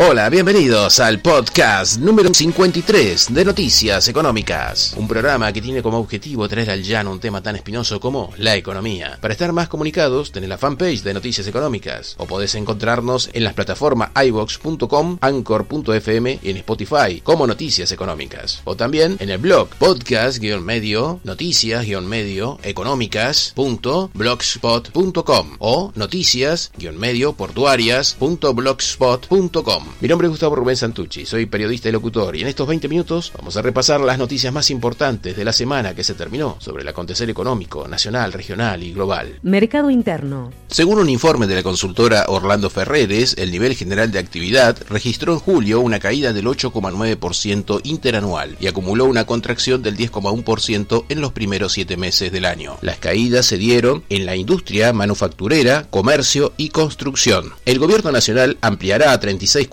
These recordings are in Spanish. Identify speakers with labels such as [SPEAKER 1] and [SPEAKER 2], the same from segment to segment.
[SPEAKER 1] Hola, bienvenidos al podcast número 53 de Noticias Económicas, un programa que tiene como objetivo traer al llano un tema tan espinoso como la economía. Para estar más comunicados, tenés la fanpage de Noticias Económicas o podés encontrarnos en las plataformas iVox.com, Anchor.fm y en Spotify como Noticias Económicas. O también en el blog podcast-medio, noticias-medio, económicas.blogspot.com o noticias-medio portuarias.blogspot.com. Mi nombre es Gustavo Rubén Santucci, soy periodista y locutor y en estos 20 minutos vamos a repasar las noticias más importantes de la semana que se terminó sobre el acontecer económico, nacional, regional y global.
[SPEAKER 2] Mercado interno.
[SPEAKER 1] Según un informe de la consultora Orlando Ferreres, el nivel general de actividad registró en julio una caída del 8,9% interanual y acumuló una contracción del 10,1% en los primeros siete meses del año. Las caídas se dieron en la industria manufacturera, comercio y construcción. El gobierno nacional ampliará a 36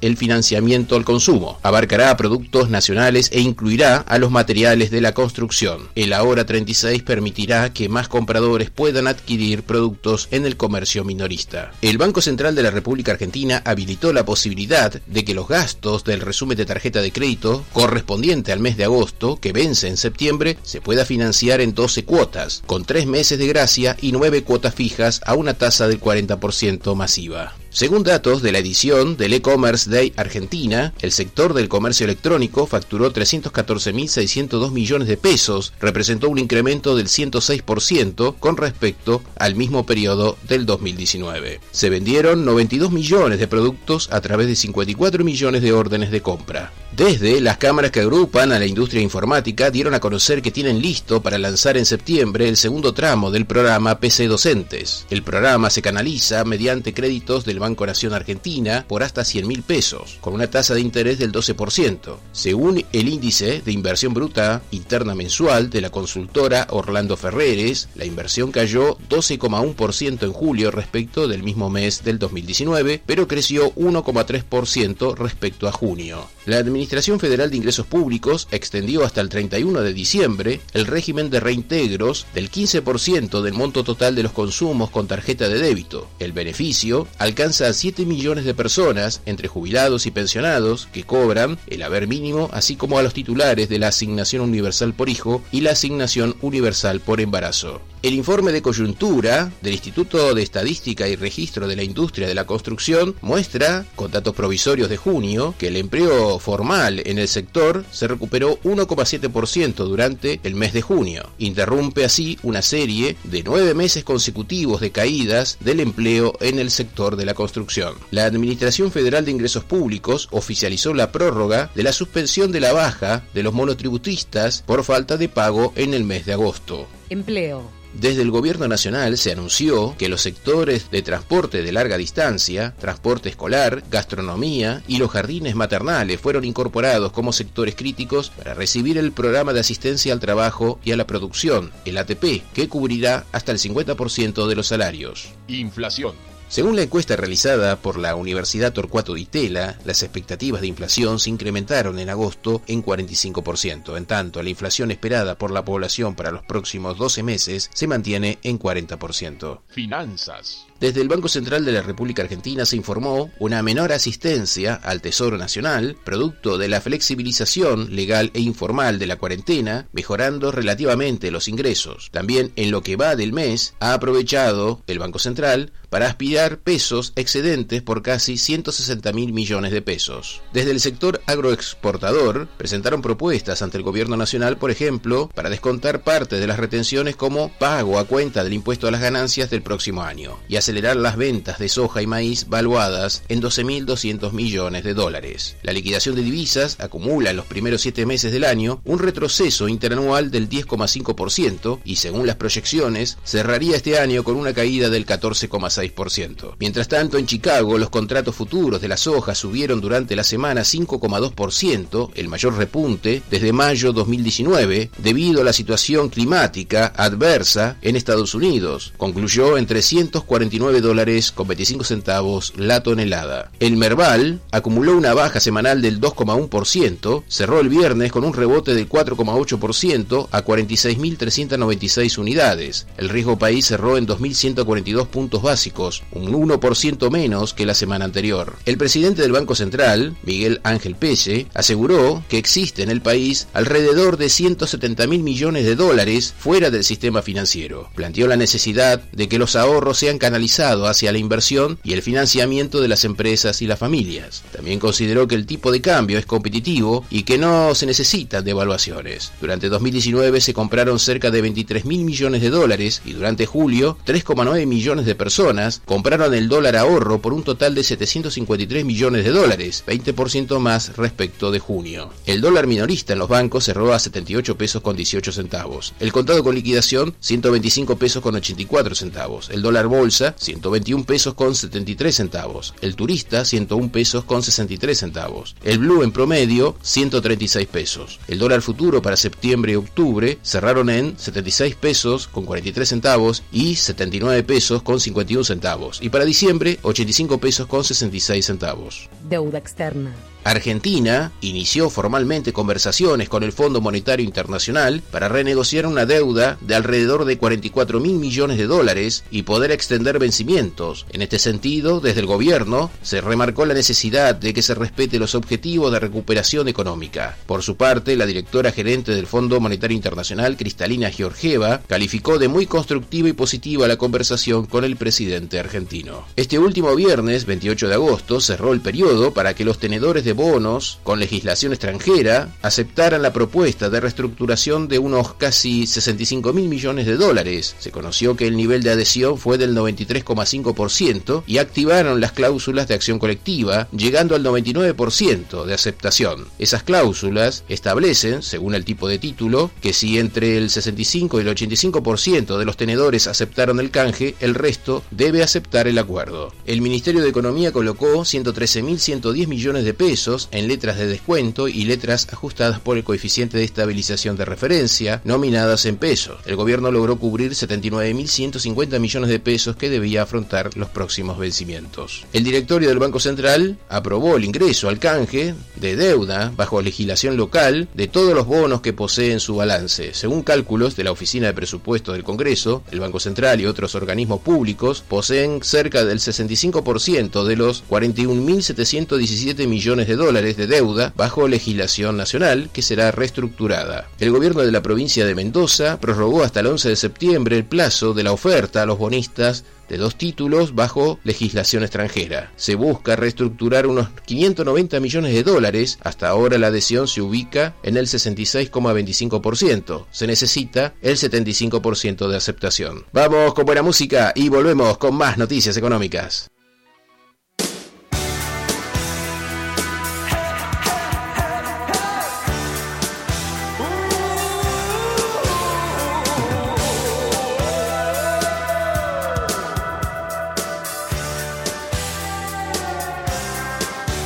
[SPEAKER 1] el financiamiento al consumo. Abarcará productos nacionales e incluirá a los materiales de la construcción. El ahora 36 permitirá que más compradores puedan adquirir productos en el comercio minorista. El Banco Central de la República Argentina habilitó la posibilidad de que los gastos del resumen de tarjeta de crédito correspondiente al mes de agosto, que vence en septiembre, se pueda financiar en 12 cuotas, con 3 meses de gracia y 9 cuotas fijas a una tasa del 40% masiva. Según datos de la edición del E-Commerce Day Argentina, el sector del comercio electrónico facturó 314.602 millones de pesos, representó un incremento del 106% con respecto al mismo periodo del 2019. Se vendieron 92 millones de productos a través de 54 millones de órdenes de compra. Desde las cámaras que agrupan a la industria informática dieron a conocer que tienen listo para lanzar en septiembre el segundo tramo del programa PC Docentes. El programa se canaliza mediante créditos del Banco Nación Argentina por hasta 100 mil pesos, con una tasa de interés del 12%. Según el índice de inversión bruta interna mensual de la consultora Orlando Ferreres, la inversión cayó 12,1% en julio respecto del mismo mes del 2019, pero creció 1,3% respecto a junio. La Administración Federal de Ingresos Públicos extendió hasta el 31 de diciembre el régimen de reintegros del 15% del monto total de los consumos con tarjeta de débito. El beneficio alcanza a 7 millones de personas, entre jubilados y pensionados, que cobran el haber mínimo, así como a los titulares de la asignación universal por hijo y la asignación universal por embarazo. El informe de coyuntura del Instituto de Estadística y Registro de la Industria de la Construcción muestra, con datos provisorios de junio, que el empleo formal en el sector se recuperó 1,7% durante el mes de junio. Interrumpe así una serie de nueve meses consecutivos de caídas del empleo en el sector de la construcción. La Administración Federal de Ingresos Públicos oficializó la prórroga de la suspensión de la baja de los monotributistas por falta de pago en el mes de agosto.
[SPEAKER 2] Empleo.
[SPEAKER 1] Desde el Gobierno Nacional se anunció que los sectores de transporte de larga distancia, transporte escolar, gastronomía y los jardines maternales fueron incorporados como sectores críticos para recibir el programa de asistencia al trabajo y a la producción, el ATP, que cubrirá hasta el 50% de los salarios.
[SPEAKER 3] Inflación.
[SPEAKER 1] Según la encuesta realizada por la Universidad Torcuato Di Tella, las expectativas de inflación se incrementaron en agosto en 45%, en tanto la inflación esperada por la población para los próximos 12 meses se mantiene en 40%.
[SPEAKER 3] Finanzas.
[SPEAKER 1] Desde el Banco Central de la República Argentina se informó una menor asistencia al Tesoro Nacional, producto de la flexibilización legal e informal de la cuarentena, mejorando relativamente los ingresos. También en lo que va del mes, ha aprovechado el Banco Central para aspirar pesos excedentes por casi 160 mil millones de pesos. Desde el sector agroexportador presentaron propuestas ante el gobierno nacional, por ejemplo, para descontar parte de las retenciones como pago a cuenta del impuesto a las ganancias del próximo año y acelerar las ventas de soja y maíz valuadas en 12.200 millones de dólares. La liquidación de divisas acumula en los primeros siete meses del año un retroceso interanual del 10,5% y según las proyecciones cerraría este año con una caída del 14,6%. 0,6%. Mientras tanto, en Chicago, los contratos futuros de la soja subieron durante la semana 5,2%, el mayor repunte desde mayo 2019, debido a la situación climática adversa en Estados Unidos. Concluyó en 349 dólares con 25 centavos la tonelada. El Merval acumuló una baja semanal del 2,1%, cerró el viernes con un rebote del 4,8% a 46.396 unidades. El riesgo país cerró en 2.142 puntos básicos, un 1% menos que la semana anterior. El presidente del Banco Central, Miguel Ángel Pelle, aseguró que existe en el país alrededor de 170 mil millones de dólares fuera del sistema financiero. Planteó la necesidad de que los ahorros sean canalizados hacia la inversión y el financiamiento de las empresas y las familias. También consideró que el tipo de cambio es competitivo y que no se necesitan devaluaciones. Durante 2019 se compraron cerca de 23 mil millones de dólares y durante julio 3,9 millones de personas compraron el dólar ahorro por un total de 753 millones de dólares, 20% más respecto de junio. El dólar minorista en los bancos cerró a 78 pesos con 18 centavos. El contado con liquidación 125 pesos con 84 centavos. El dólar bolsa 121 pesos con 73 centavos. El turista 101 pesos con 63 centavos. El blue en promedio 136 pesos. El dólar futuro para septiembre y octubre cerraron en 76 pesos con 43 centavos y 79 pesos con 51 centavos. Y para diciembre 85 pesos con 66 centavos.
[SPEAKER 2] Deuda externa.
[SPEAKER 1] Argentina inició formalmente conversaciones con el Fondo Monetario Internacional para renegociar una deuda de alrededor de 44 mil millones de dólares y poder extender vencimientos. En este sentido, desde el gobierno se remarcó la necesidad de que se respete los objetivos de recuperación económica. Por su parte, la directora gerente del Fondo Monetario Internacional, Cristalina Georgieva, calificó de muy constructiva y positiva la conversación con el presidente argentino. Este último viernes, 28 de agosto, cerró el periodo para que los tenedores bonos con legislación extranjera aceptaran la propuesta de reestructuración de unos casi 65 mil millones de dólares. Se conoció que el nivel de adhesión fue del 93,5% y activaron las cláusulas de acción colectiva, llegando al 99% de aceptación. Esas cláusulas establecen, según el tipo de título, que si entre el 65 y el 85% de los tenedores aceptaron el canje, el resto debe aceptar el acuerdo. El Ministerio de Economía colocó 113.110 millones de pesos en letras de descuento y letras ajustadas por el coeficiente de estabilización de referencia, nominadas en pesos. El gobierno logró cubrir 79.150 millones de pesos que debía afrontar los próximos vencimientos. El directorio del Banco Central aprobó el ingreso al canje de deuda bajo legislación local de todos los bonos que posee en su balance. Según cálculos de la Oficina de Presupuestos del Congreso, el Banco Central y otros organismos públicos poseen cerca del 65% de los 41.717 millones de dólares de deuda bajo legislación nacional que será reestructurada. El gobierno de la provincia de Mendoza prorrogó hasta el 11 de septiembre el plazo de la oferta a los bonistas de dos títulos bajo legislación extranjera. Se busca reestructurar unos 590 millones de dólares. Hasta ahora la adhesión se ubica en el 66,25%. Se necesita el 75% de aceptación. Vamos con buena música y volvemos con más noticias económicas.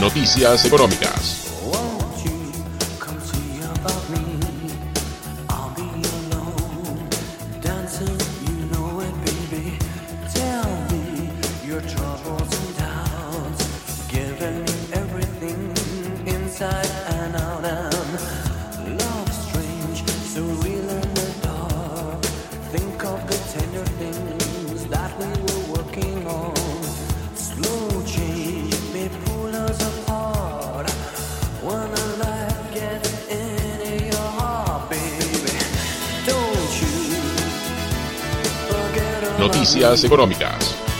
[SPEAKER 3] Noticias económicas. Noticias económicas.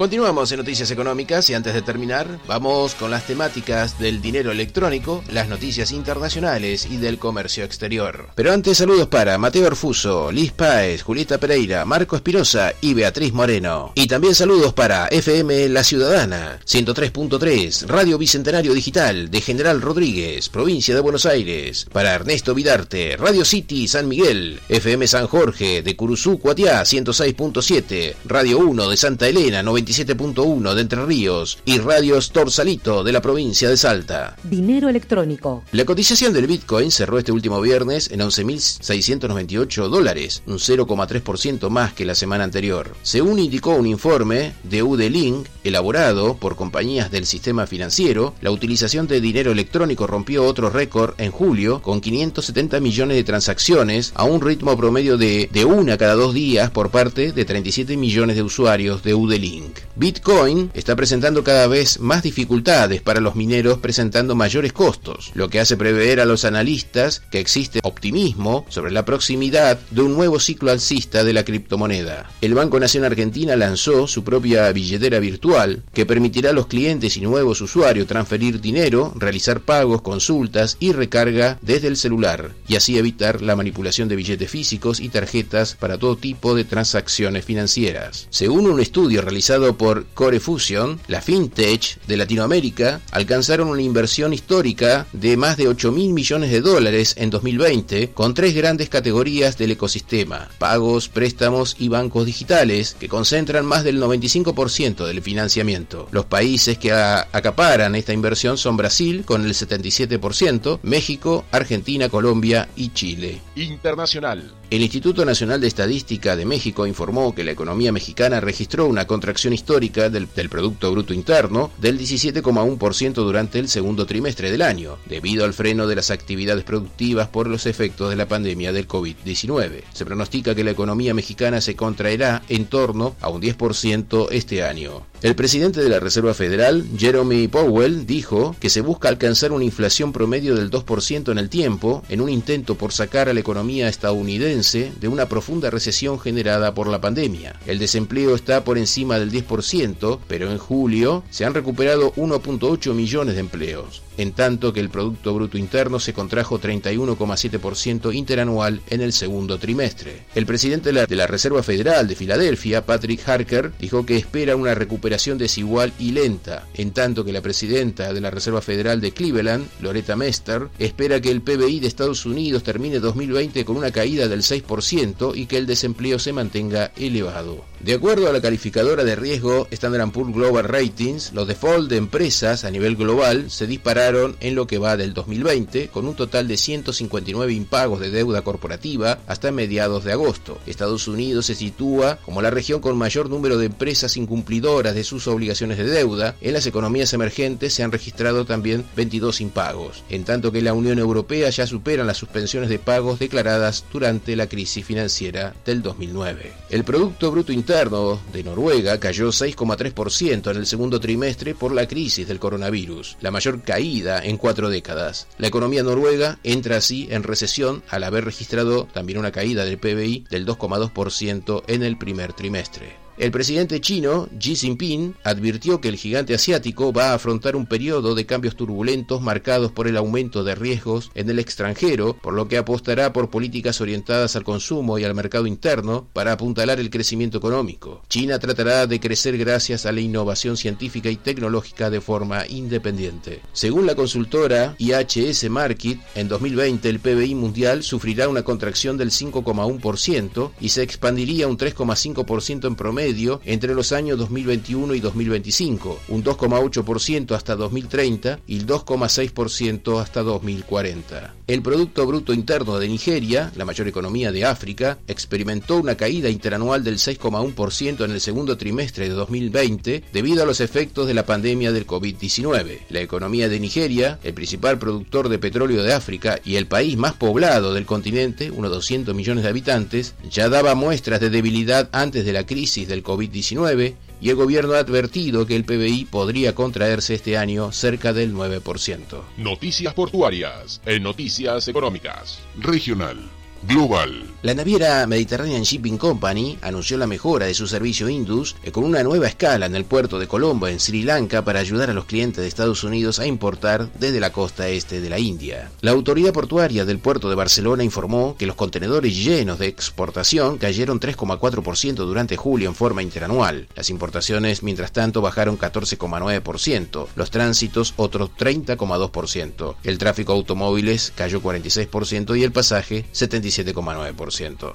[SPEAKER 1] Continuamos en Noticias Económicas y antes de terminar, vamos con las temáticas del dinero electrónico, las noticias internacionales y del comercio exterior. Pero antes, saludos para Mateo Orfuso, Liz Páez, Julieta Pereira, Marco Espirosa y Beatriz Moreno. Y también saludos para FM La Ciudadana, 103.3, Radio Bicentenario Digital de General Rodríguez, provincia de Buenos Aires. Para Ernesto Vidarte, Radio City San Miguel, FM San Jorge de Curuzú, Cuatiá, 106.7, Radio 1 de Santa Elena, 90 27.1 de Entre Ríos y Radio Torsalito de la provincia de Salta.
[SPEAKER 2] Dinero electrónico.
[SPEAKER 1] La cotización del Bitcoin cerró este último viernes en 11.698 dólares, un 0,3% más que la semana anterior. Según indicó un informe de UD-Link elaborado por compañías del sistema financiero, la utilización de dinero electrónico rompió otro récord en julio con 570 millones de transacciones a un ritmo promedio de, de una cada dos días por parte de 37 millones de usuarios de UD-Link. Bitcoin está presentando cada vez más dificultades para los mineros presentando mayores costos, lo que hace prever a los analistas que existe optimismo sobre la proximidad de un nuevo ciclo alcista de la criptomoneda. El Banco Nación Argentina lanzó su propia billetera virtual que permitirá a los clientes y nuevos usuarios transferir dinero, realizar pagos, consultas y recarga desde el celular y así evitar la manipulación de billetes físicos y tarjetas para todo tipo de transacciones financieras. Según un estudio realizado por Core Fusion, la fintech de Latinoamérica alcanzaron una inversión histórica de más de 8 mil millones de dólares en 2020 con tres grandes categorías del ecosistema, pagos, préstamos y bancos digitales, que concentran más del 95% del financiamiento. Los países que acaparan esta inversión son Brasil con el 77%, México, Argentina, Colombia y Chile.
[SPEAKER 3] Internacional.
[SPEAKER 1] El Instituto Nacional de Estadística de México informó que la economía mexicana registró una contracción histórica del, Producto Bruto Interno del 17,1% durante el segundo trimestre del año, debido al freno de las actividades productivas por los efectos de la pandemia del COVID-19. Se pronostica que la economía mexicana se contraerá en torno a un 10% este año. El presidente de la Reserva Federal, Jeremy Powell, dijo que se busca alcanzar una inflación promedio del 2% en el tiempo en un intento por sacar a la economía estadounidense de una profunda recesión generada por la pandemia. El desempleo está por encima del 10%, pero en julio se han recuperado 1.8 millones de empleos en tanto que el Producto Bruto Interno se contrajo 31,7% interanual en el segundo trimestre. El presidente de la Reserva Federal de Filadelfia, Patrick Harker, dijo que espera una recuperación desigual y lenta, en tanto que la presidenta de la Reserva Federal de Cleveland, Loretta Mester, espera que el PBI de Estados Unidos termine 2020 con una caída del 6% y que el desempleo se mantenga elevado. De acuerdo a la calificadora de riesgo Standard Poor's Global Ratings, los default de empresas a nivel global se dispararon en lo que va del 2020, con un total de 159 impagos de deuda corporativa hasta mediados de agosto. Estados Unidos se sitúa como la región con mayor número de empresas incumplidoras de sus obligaciones de deuda. En las economías emergentes se han registrado también 22 impagos, en tanto que la Unión Europea ya supera las suspensiones de pagos declaradas durante la crisis financiera del 2009. El Producto Bruto Interno de Noruega cayó 6,3% en el segundo trimestre por la crisis del coronavirus, la mayor caída en cuatro décadas. La economía noruega entra así en recesión al haber registrado también una caída del PBI del 2,2% en el primer trimestre. El presidente chino, Xi Jinping, advirtió que el gigante asiático va a afrontar un periodo de cambios turbulentos marcados por el aumento de riesgos en el extranjero, por lo que apostará por políticas orientadas al consumo y al mercado interno para apuntalar el crecimiento económico. China tratará de crecer gracias a la innovación científica y tecnológica de forma independiente. Según la consultora IHS Market, en 2020 el PBI mundial sufrirá una contracción del 5,1% y se expandiría un 3,5% en promedio entre los años 2021 y 2025, un 2,8% hasta 2030 y el 2,6% hasta 2040. El Producto Bruto Interno de Nigeria, la mayor economía de África, experimentó una caída interanual del 6,1% en el segundo trimestre de 2020 debido a los efectos de la pandemia del COVID-19. La economía de Nigeria, el principal productor de petróleo de África y el país más poblado del continente, unos 200 millones de habitantes, ya daba muestras de debilidad antes de la crisis del COVID-19 y el gobierno ha advertido que el PBI podría contraerse este año cerca del 9%.
[SPEAKER 3] Noticias portuarias en Noticias Económicas. Regional. global.
[SPEAKER 1] La naviera Mediterranean Shipping Company anunció la mejora de su servicio Indus eh, con una nueva escala en el puerto de Colombo, en Sri Lanka, para ayudar a los clientes de Estados Unidos a importar desde la costa este de la India. La autoridad portuaria del puerto de Barcelona informó que los contenedores llenos de exportación cayeron 3,4% durante julio en forma interanual. Las importaciones, mientras tanto, bajaron 14,9%, los tránsitos otros 30,2%. El tráfico automóviles cayó 46% y el pasaje 77,9%.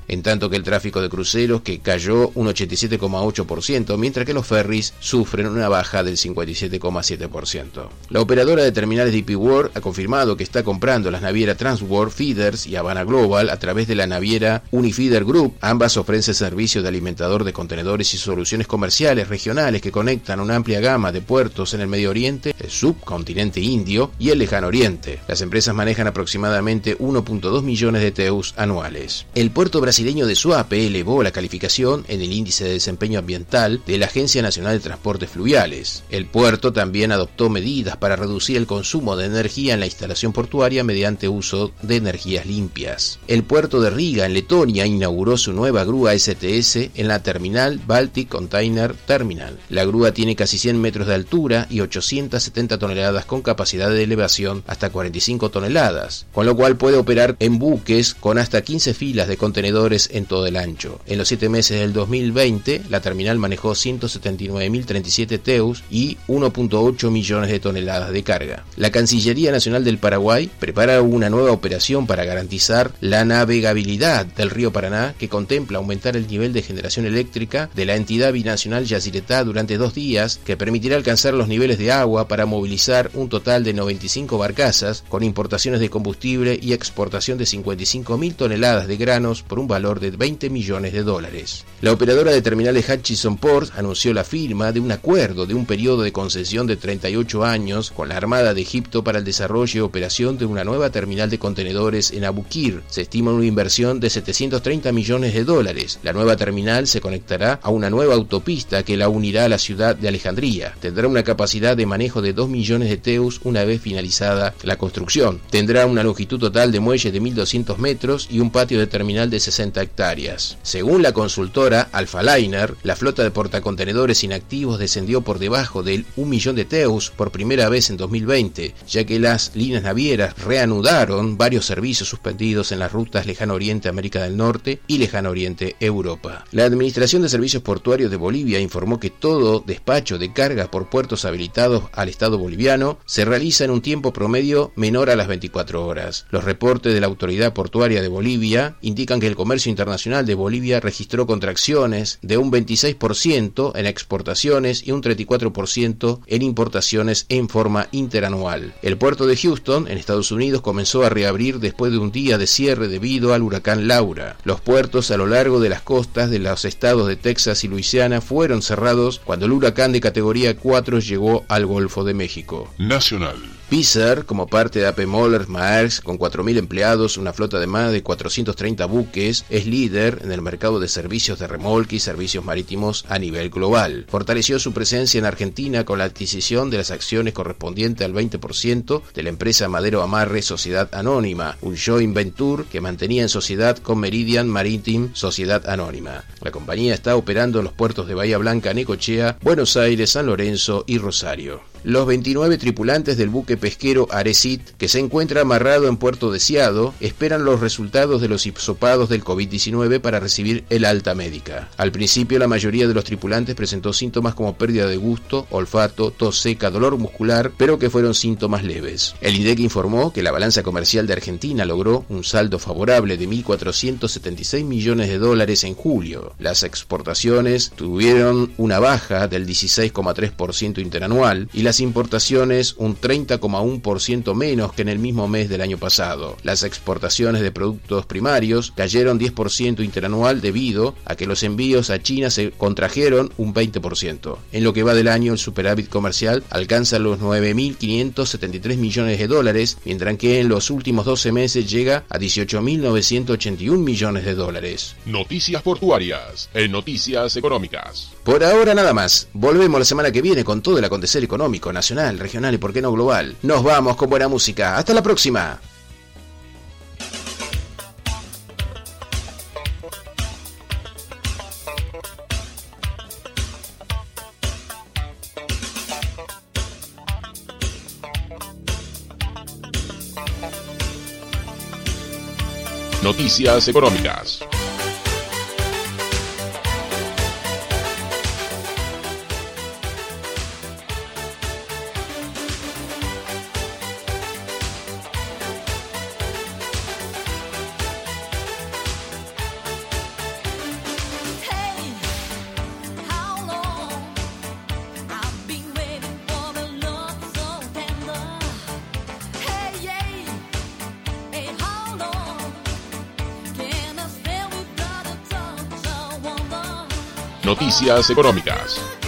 [SPEAKER 1] En tanto que el tráfico de cruceros que cayó un 87,8%, mientras que los ferries sufren una baja del 57,7%. La operadora de terminales DP World ha confirmado que está comprando las navieras Transworld Feeders y Havana Global a través de la naviera Unifeeder Group. Ambas ofrecen servicios de alimentador de contenedores y soluciones comerciales regionales que conectan una amplia gama de puertos en el Medio Oriente, el subcontinente indio y el lejano oriente. Las empresas manejan aproximadamente 1.2 millones de TEUs anuales. Puerto brasileño de Suape elevó la calificación en el índice de desempeño ambiental de la Agencia Nacional de Transportes Fluviales. El puerto también adoptó medidas para reducir el consumo de energía en la instalación portuaria mediante uso de energías limpias. El puerto de Riga, en Letonia, inauguró su nueva grúa STS en la terminal Baltic Container Terminal. La grúa tiene casi 100 metros de altura y 870 toneladas con capacidad de elevación hasta 45 toneladas, con lo cual puede operar en buques con hasta 15 filas de contenedores en todo el ancho. En los siete meses del 2020, la terminal manejó 179.037 TEUs y 1.8 millones de toneladas de carga. La Cancillería Nacional del Paraguay prepara una nueva operación para garantizar la navegabilidad del río Paraná que contempla aumentar el nivel de generación eléctrica de la entidad binacional Yacyretá durante dos días que permitirá alcanzar los niveles de agua para movilizar un total de 95 barcazas con importaciones de combustible y exportación de 55.000 toneladas de grano por un valor de 20 millones de dólares. La operadora de terminales Hutchison Ports anunció la firma de un acuerdo de un periodo de concesión de 38 años con la Armada de Egipto para el desarrollo y operación de una nueva terminal de contenedores en Abukir. Se estima una inversión de 730 millones de dólares. La nueva terminal se conectará a una nueva autopista que la unirá a la ciudad de Alejandría. Tendrá una capacidad de manejo de 2 millones de teus una vez finalizada la construcción. Tendrá una longitud total de muelle de 1.200 metros y un patio de terminal de 60 hectáreas. Según la consultora Alpha Liner, la flota de portacontenedores inactivos descendió por debajo del 1 millón de teus por primera vez en 2020, ya que las líneas navieras reanudaron varios servicios suspendidos en las rutas Lejano Oriente América del Norte y Lejano Oriente Europa. La Administración de Servicios Portuarios de Bolivia informó que todo despacho de cargas por puertos habilitados al Estado boliviano se realiza en un tiempo promedio menor a las 24 horas. Los reportes de la Autoridad Portuaria de Bolivia indican que el comercio internacional de Bolivia registró contracciones de un 26% en exportaciones y un 34% en importaciones en forma interanual. El puerto de Houston, en Estados Unidos, comenzó a reabrir después de un día de cierre debido al huracán Laura. Los puertos a lo largo de las costas de los estados de Texas y Luisiana fueron cerrados cuando el huracán de categoría 4 llegó al Golfo de México.
[SPEAKER 3] Nacional.
[SPEAKER 1] Pfizer, como parte de AP Moller Maersk, con 4.000 empleados, una flota de más de 430 buques, es líder en el mercado de servicios de remolque y servicios marítimos a nivel global. Fortaleció su presencia en Argentina con la adquisición de las acciones correspondientes al 20% de la empresa Madero Amarre Sociedad Anónima, un joint venture que mantenía en sociedad con Meridian Maritime Sociedad Anónima. La compañía está operando en los puertos de Bahía Blanca, Necochea, Buenos Aires, San Lorenzo y Rosario. Los 29 tripulantes del buque pesquero Aresit, que se encuentra amarrado en Puerto Deseado, esperan los resultados de los hisopados del COVID-19 para recibir el alta médica. Al principio, la mayoría de los tripulantes presentó síntomas como pérdida de gusto, olfato, tos seca, dolor muscular, pero que fueron síntomas leves. El INDEC informó que la balanza comercial de Argentina logró un saldo favorable de 1.476 millones de dólares en julio. Las exportaciones tuvieron una baja del 16,3% interanual y las importaciones un 30,1% menos que en el mismo mes del año pasado. Las exportaciones de productos primarios cayeron 10% interanual debido a que los envíos a China se contrajeron un 20%. En lo que va del año, el superávit comercial alcanza los 9.573 millones de dólares, mientras que en los últimos 12 meses llega a 18.981 millones de dólares.
[SPEAKER 3] Noticias portuarias en Noticias Económicas.
[SPEAKER 1] Por ahora nada más. Volvemos la semana que viene con todo el acontecer económico, nacional, regional y por qué no global. Nos vamos con buena música. Hasta la próxima.
[SPEAKER 2] Noticias Económicas. Noticias económicas.